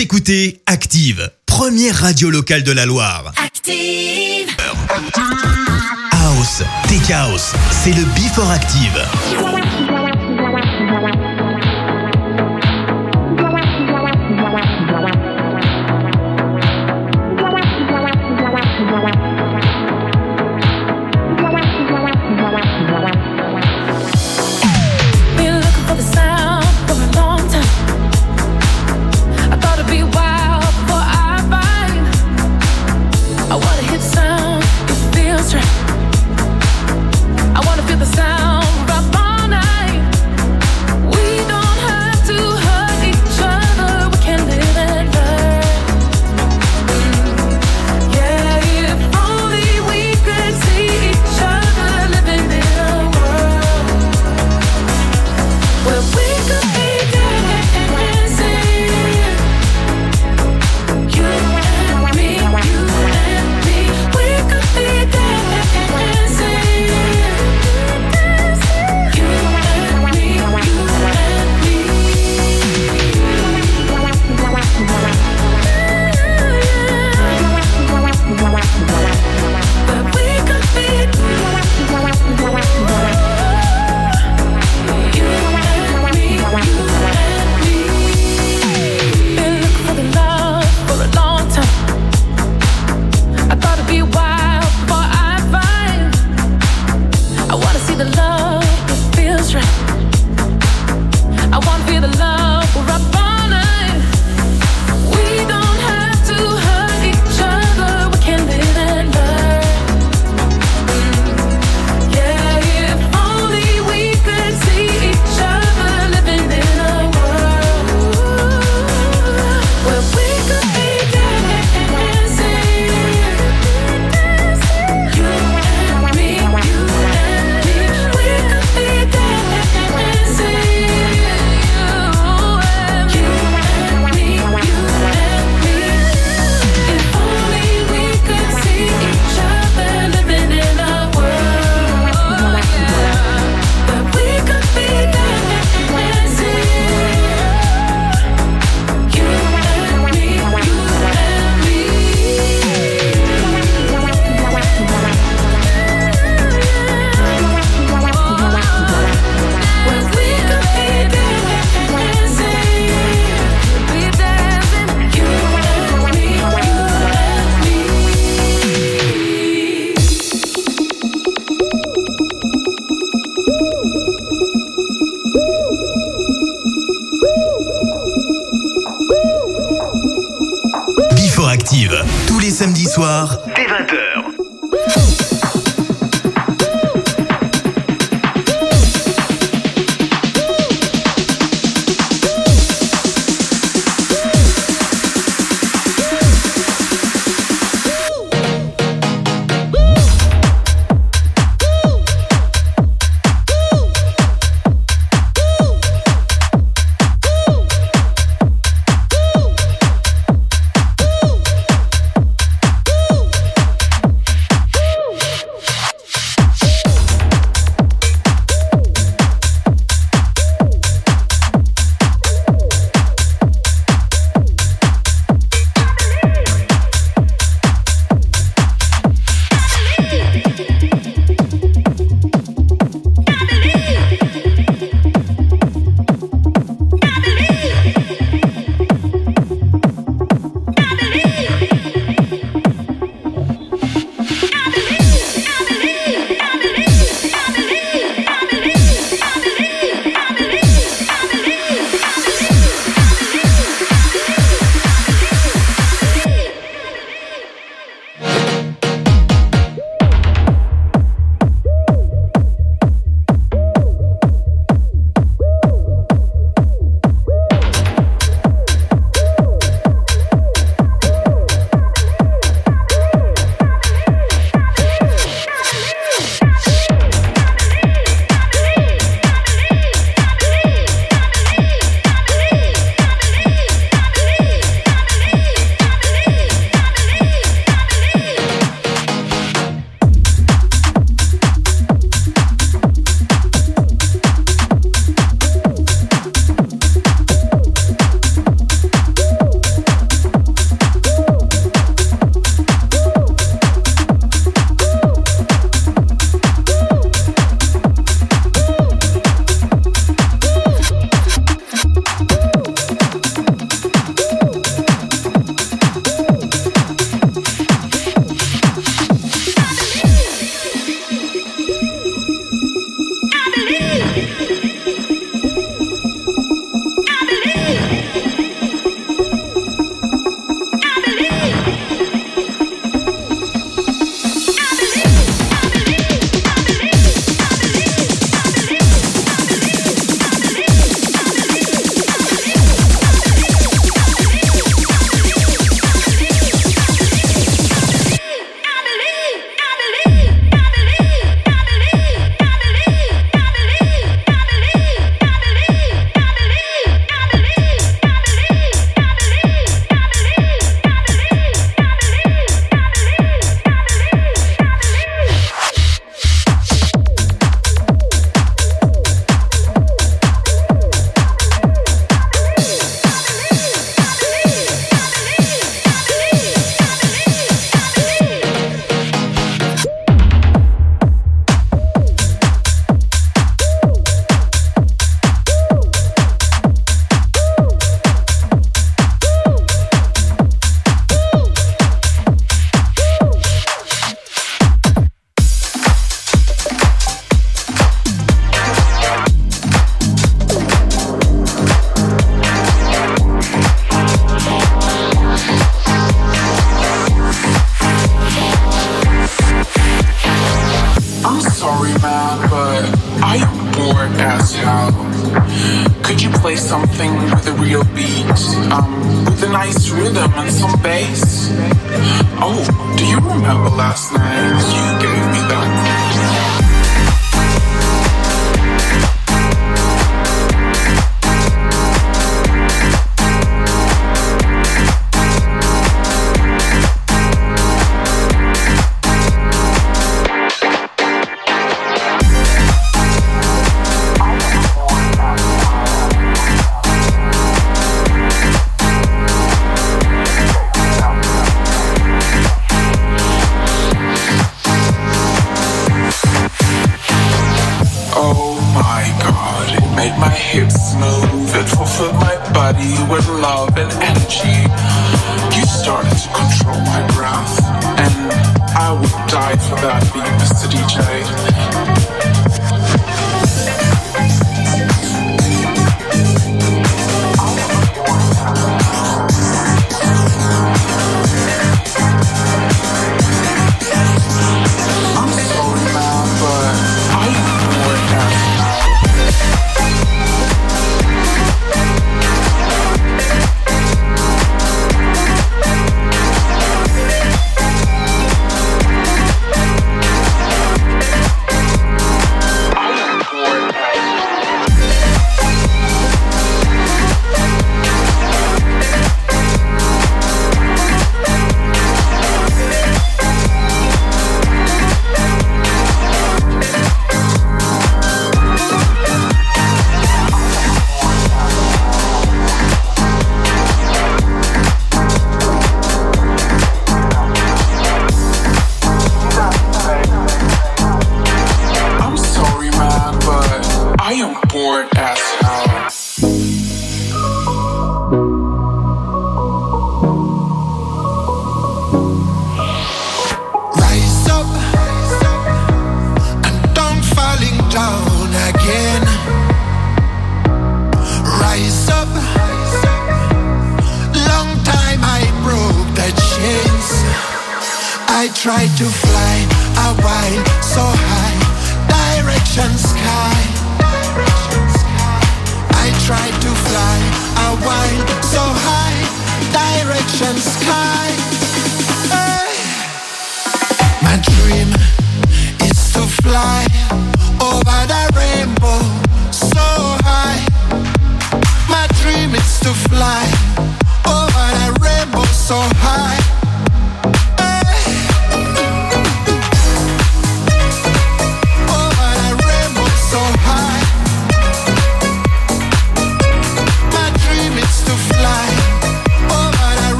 Écoutez Active, première radio locale de la Loire. Active House, Tech House, c'est le Before Active.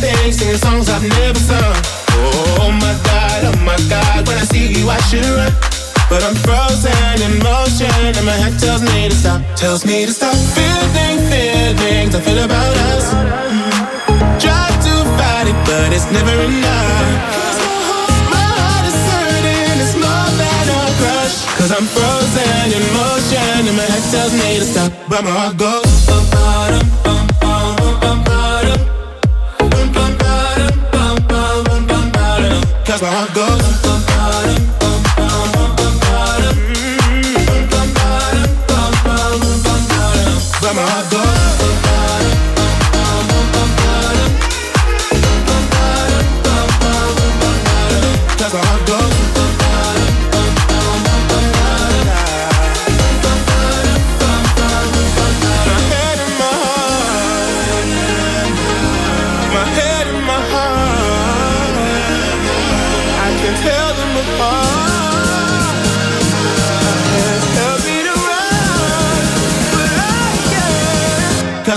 thing, singing songs I've never sung. Oh my god, oh my god, when I see you I should run. But I'm frozen in motion and my head tells me to stop, tells me to stop feeling feelings I feel about us. Try to fight it, but it's never enough. Cause I'm frozen in motion and my head tells me to stop But my heart goes up bottom Where I go.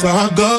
wherever I go.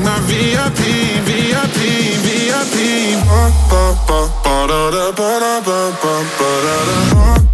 like my VIP, VIP, VIP. Ba ba ba ba da da ba da ba ba ba da da.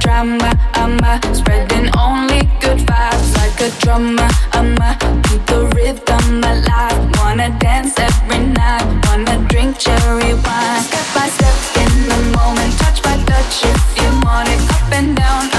drama, I'm a spreading only good vibes like a drummer. I'm a keep the rhythm alive. Wanna dance every night, wanna drink cherry wine. Step by step in the moment, touch by touch if you want it. Up and down.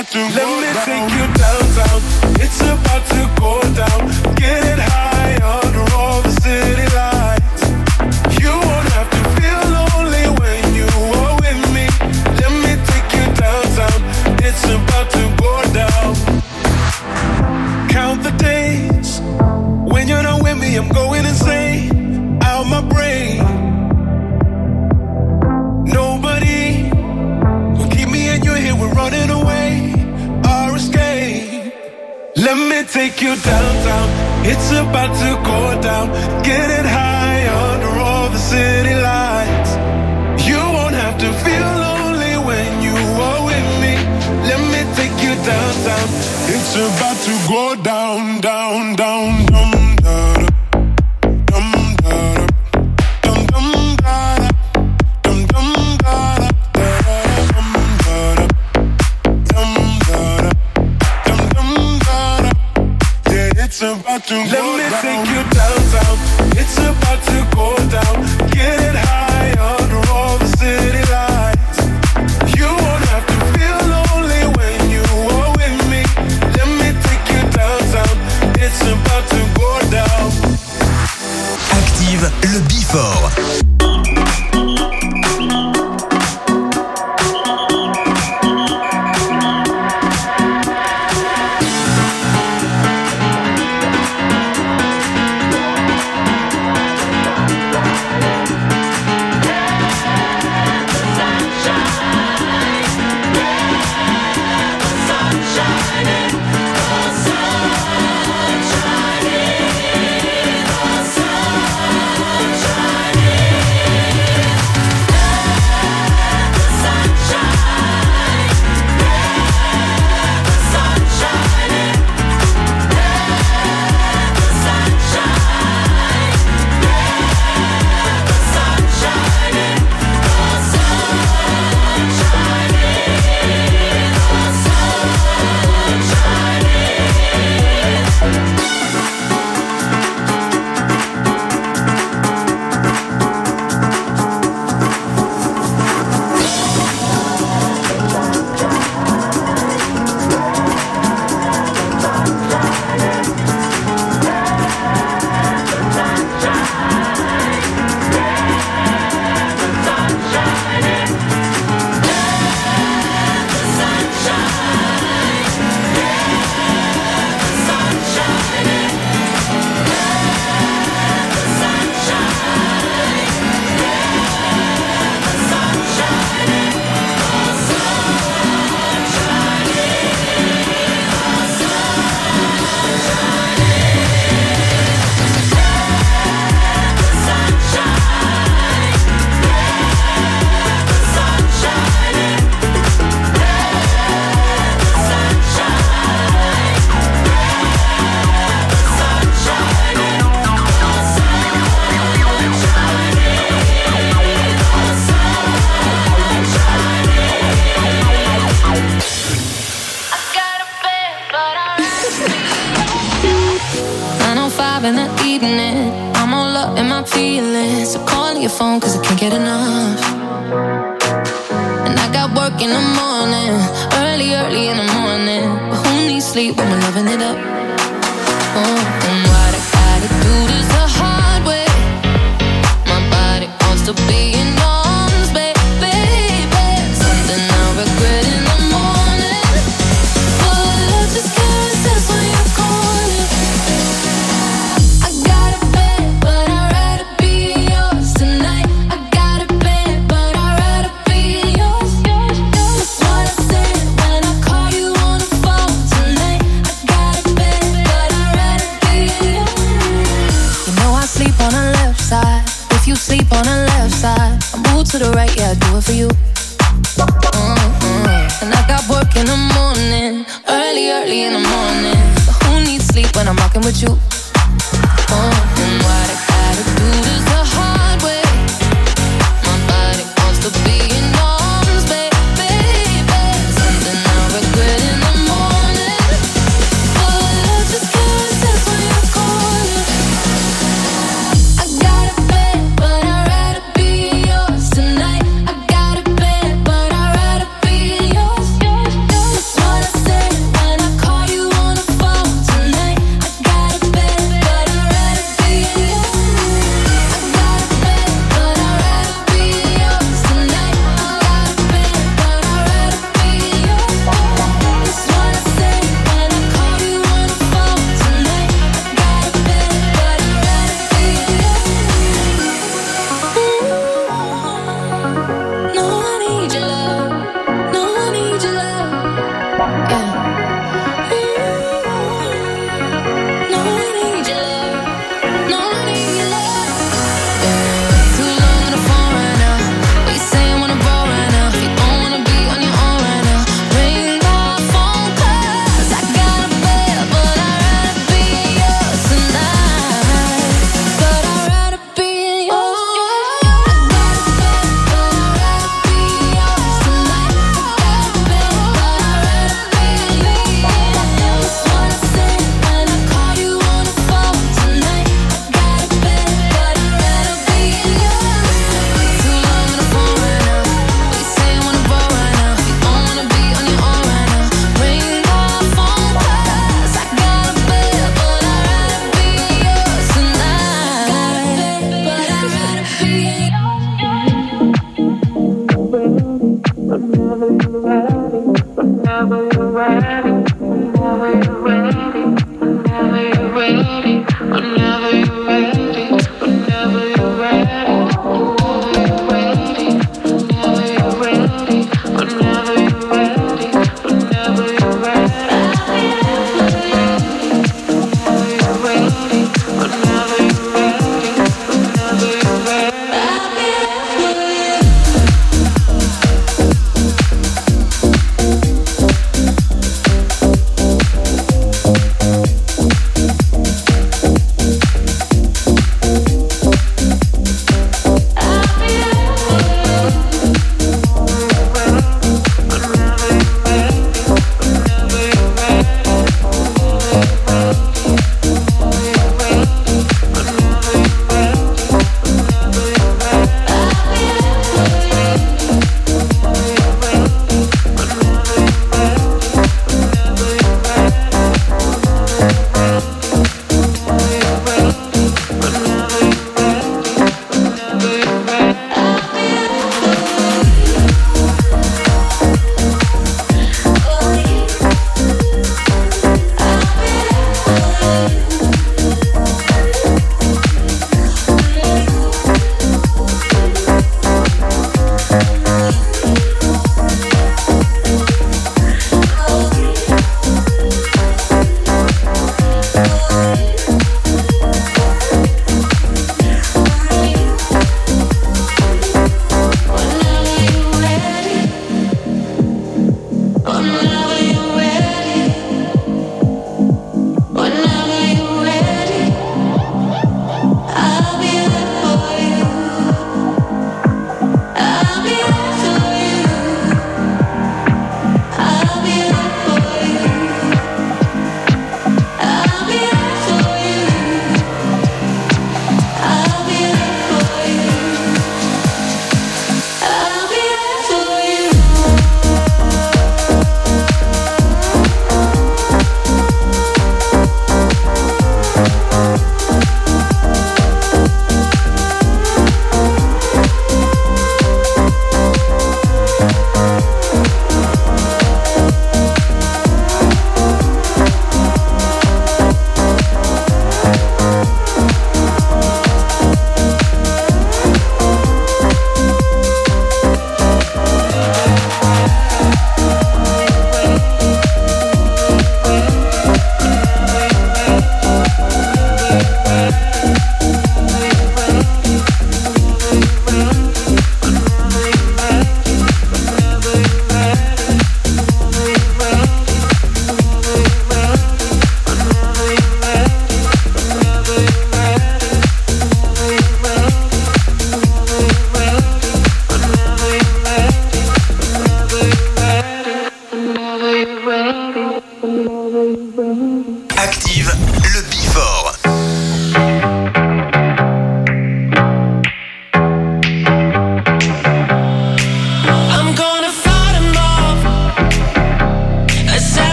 I do. Let me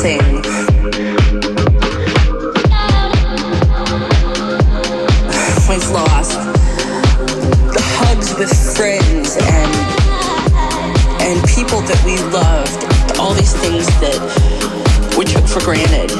sings. When's lost, the hugs with friends and and people that we loved, all these things that we took for granted.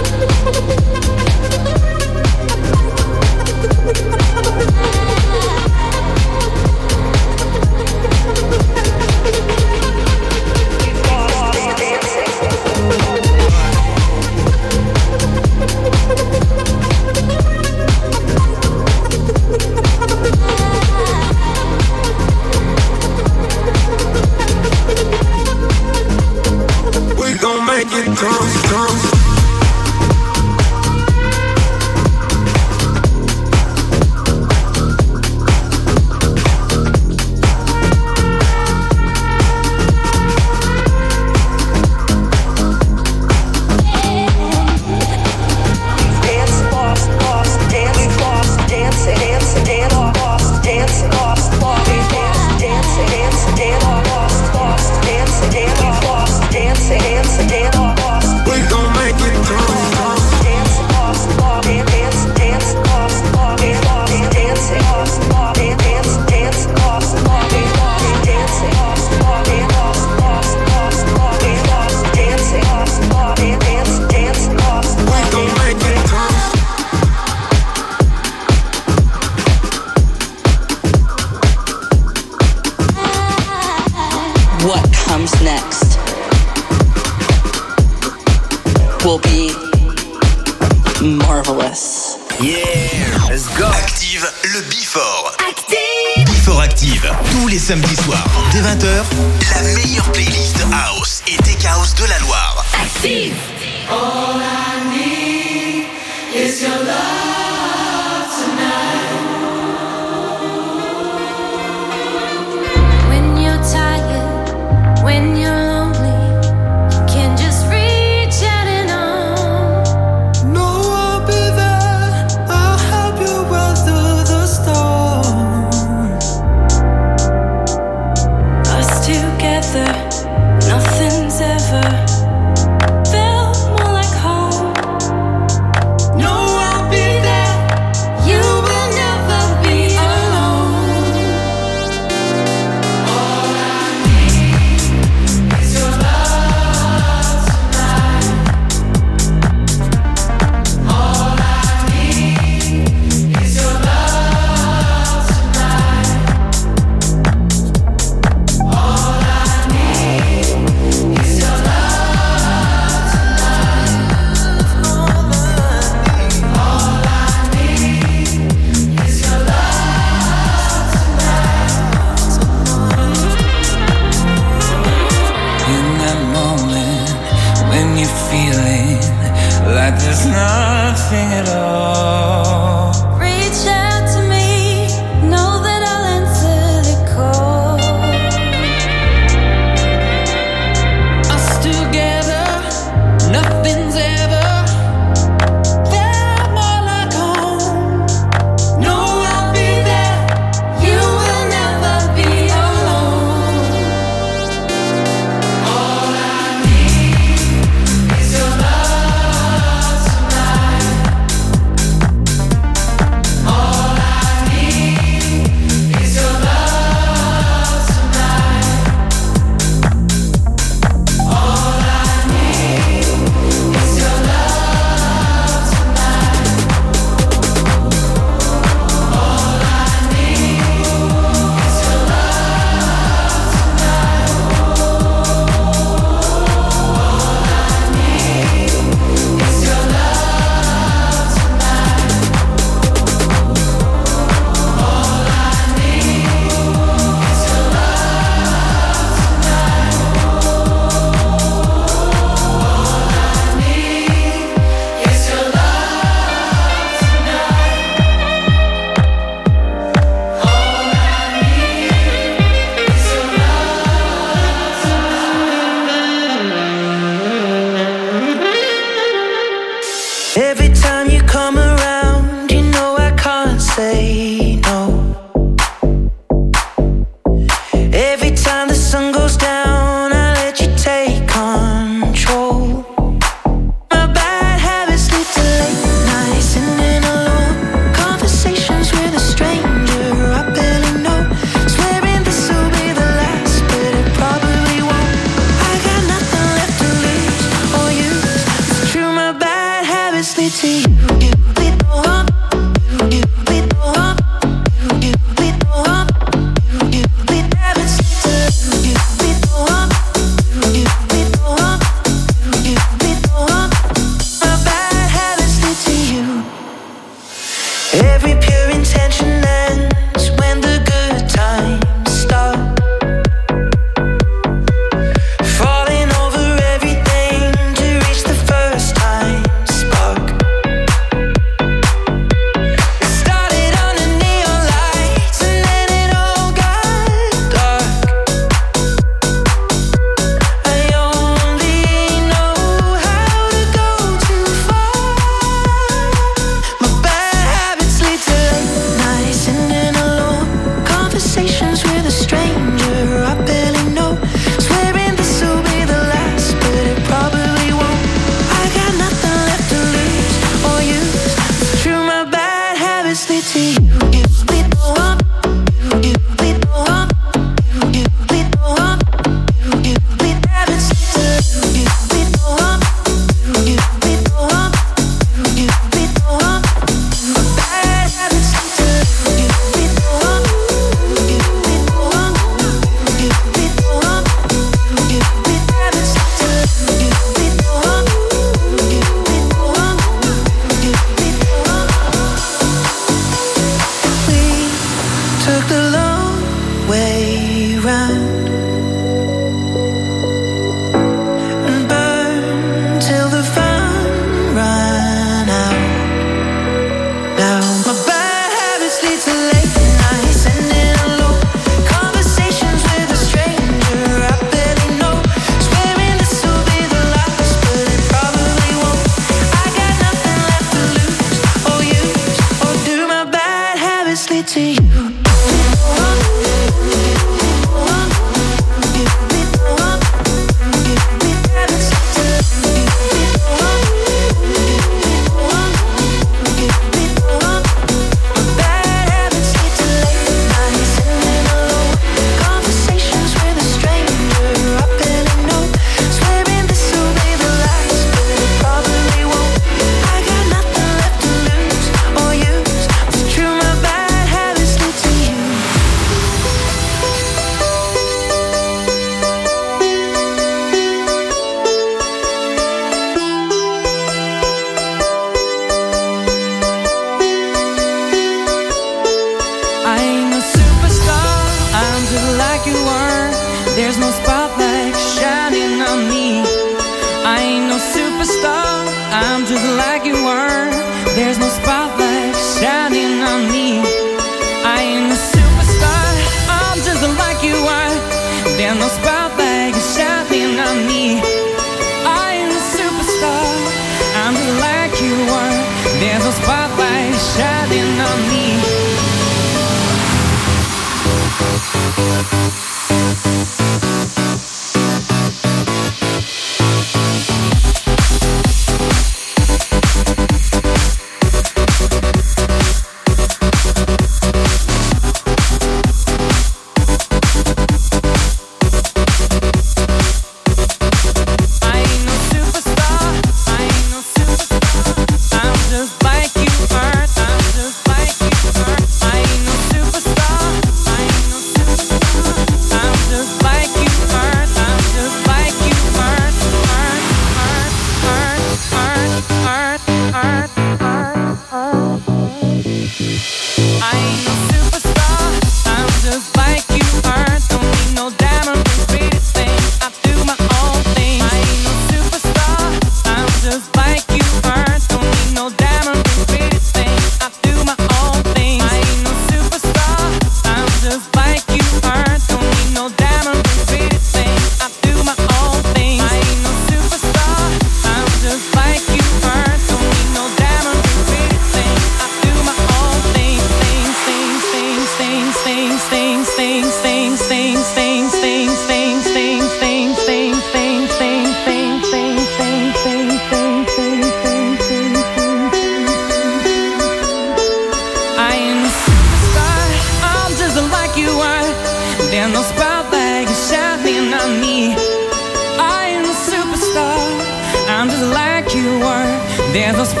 You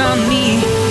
on me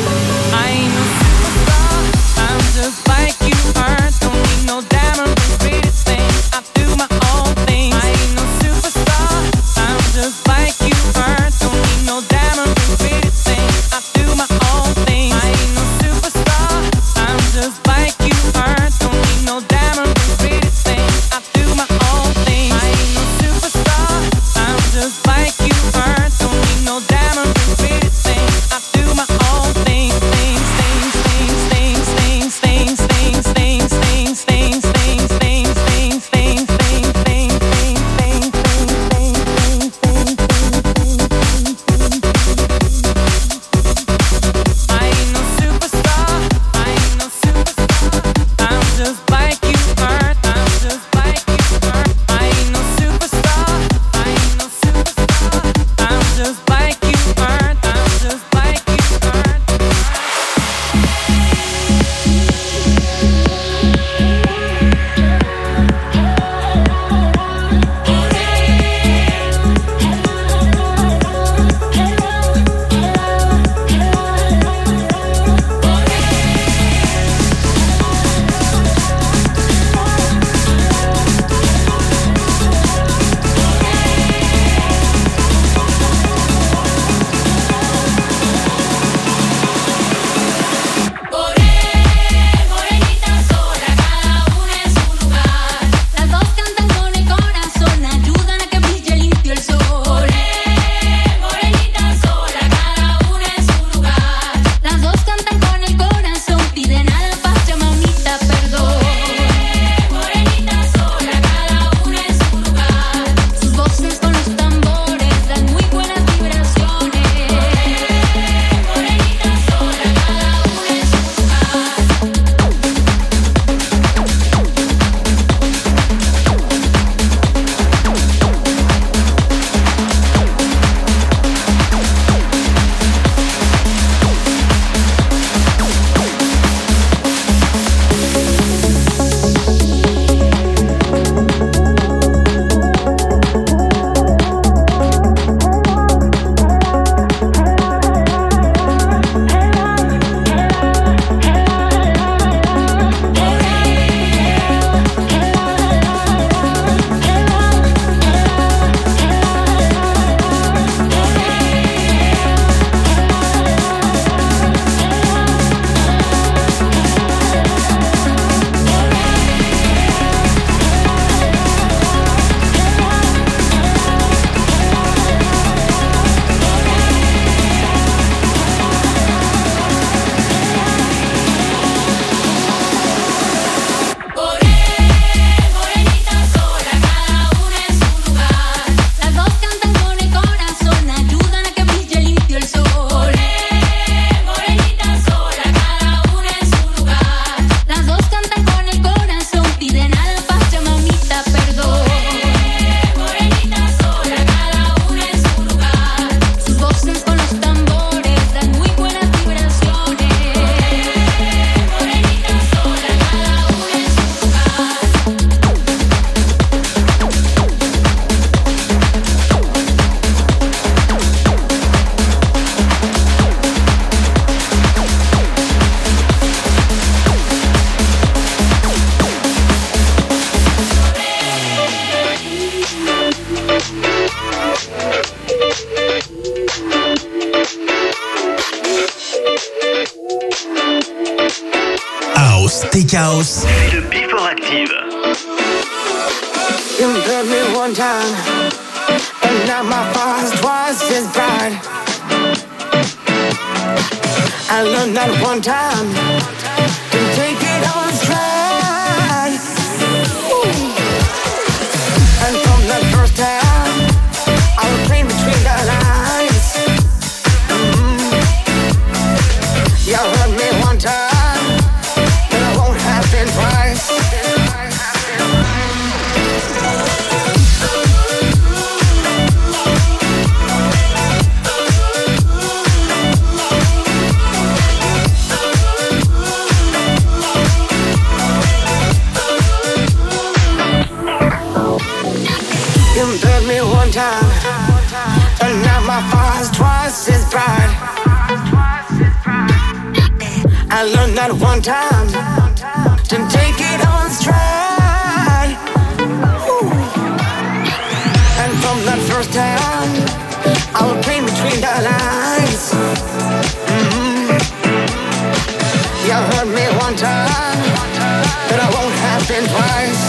have hurt me one time, but I won't have happen twice.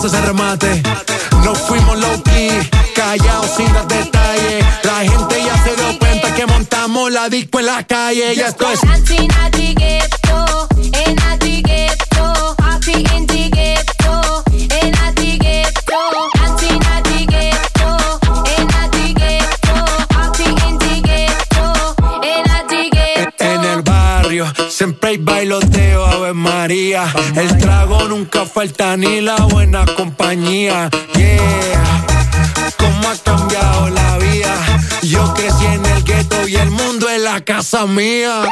hace ese remate. Nos fuimos low key, callados sin dar detalles. La gente ya se dio cuenta que montamos la disco en la calle. Y esto es. Siempre hay bailoteo, Ave María. El trago nunca falta ni la buena cómo ha cambiado la vida. Yo crecí en el gueto y el mundo es la casa mía.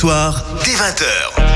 soir, dès 20h.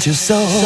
Want you so.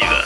Feels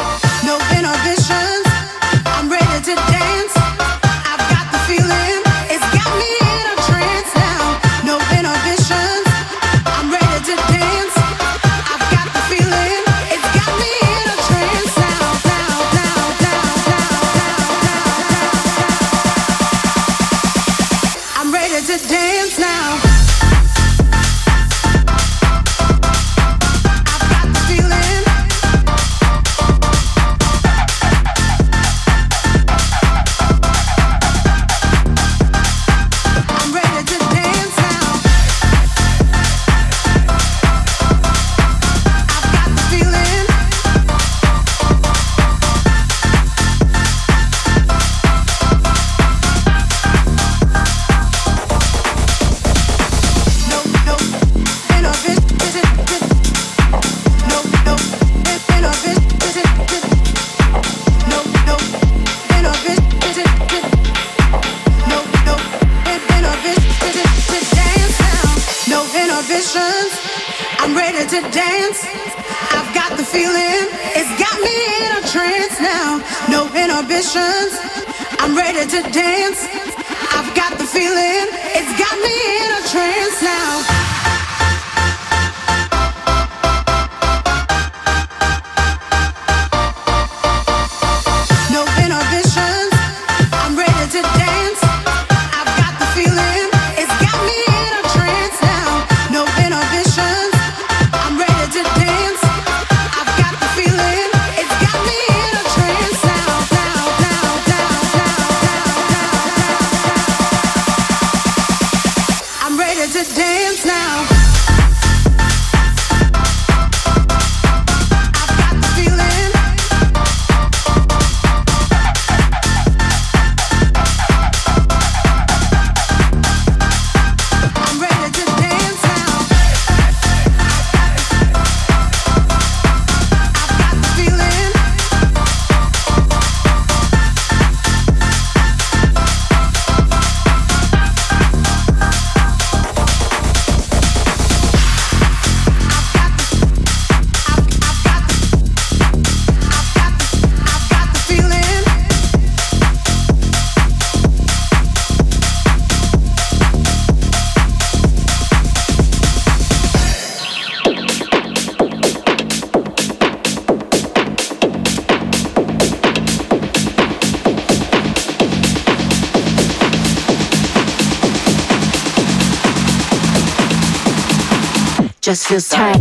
tight. just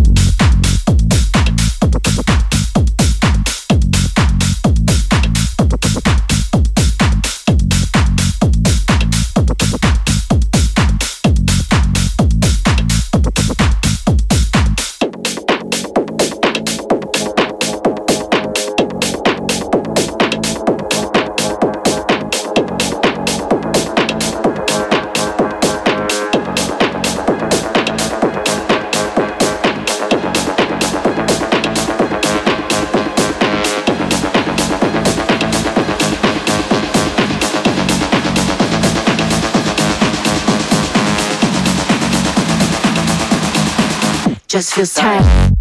tight. just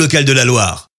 locale de la Loire.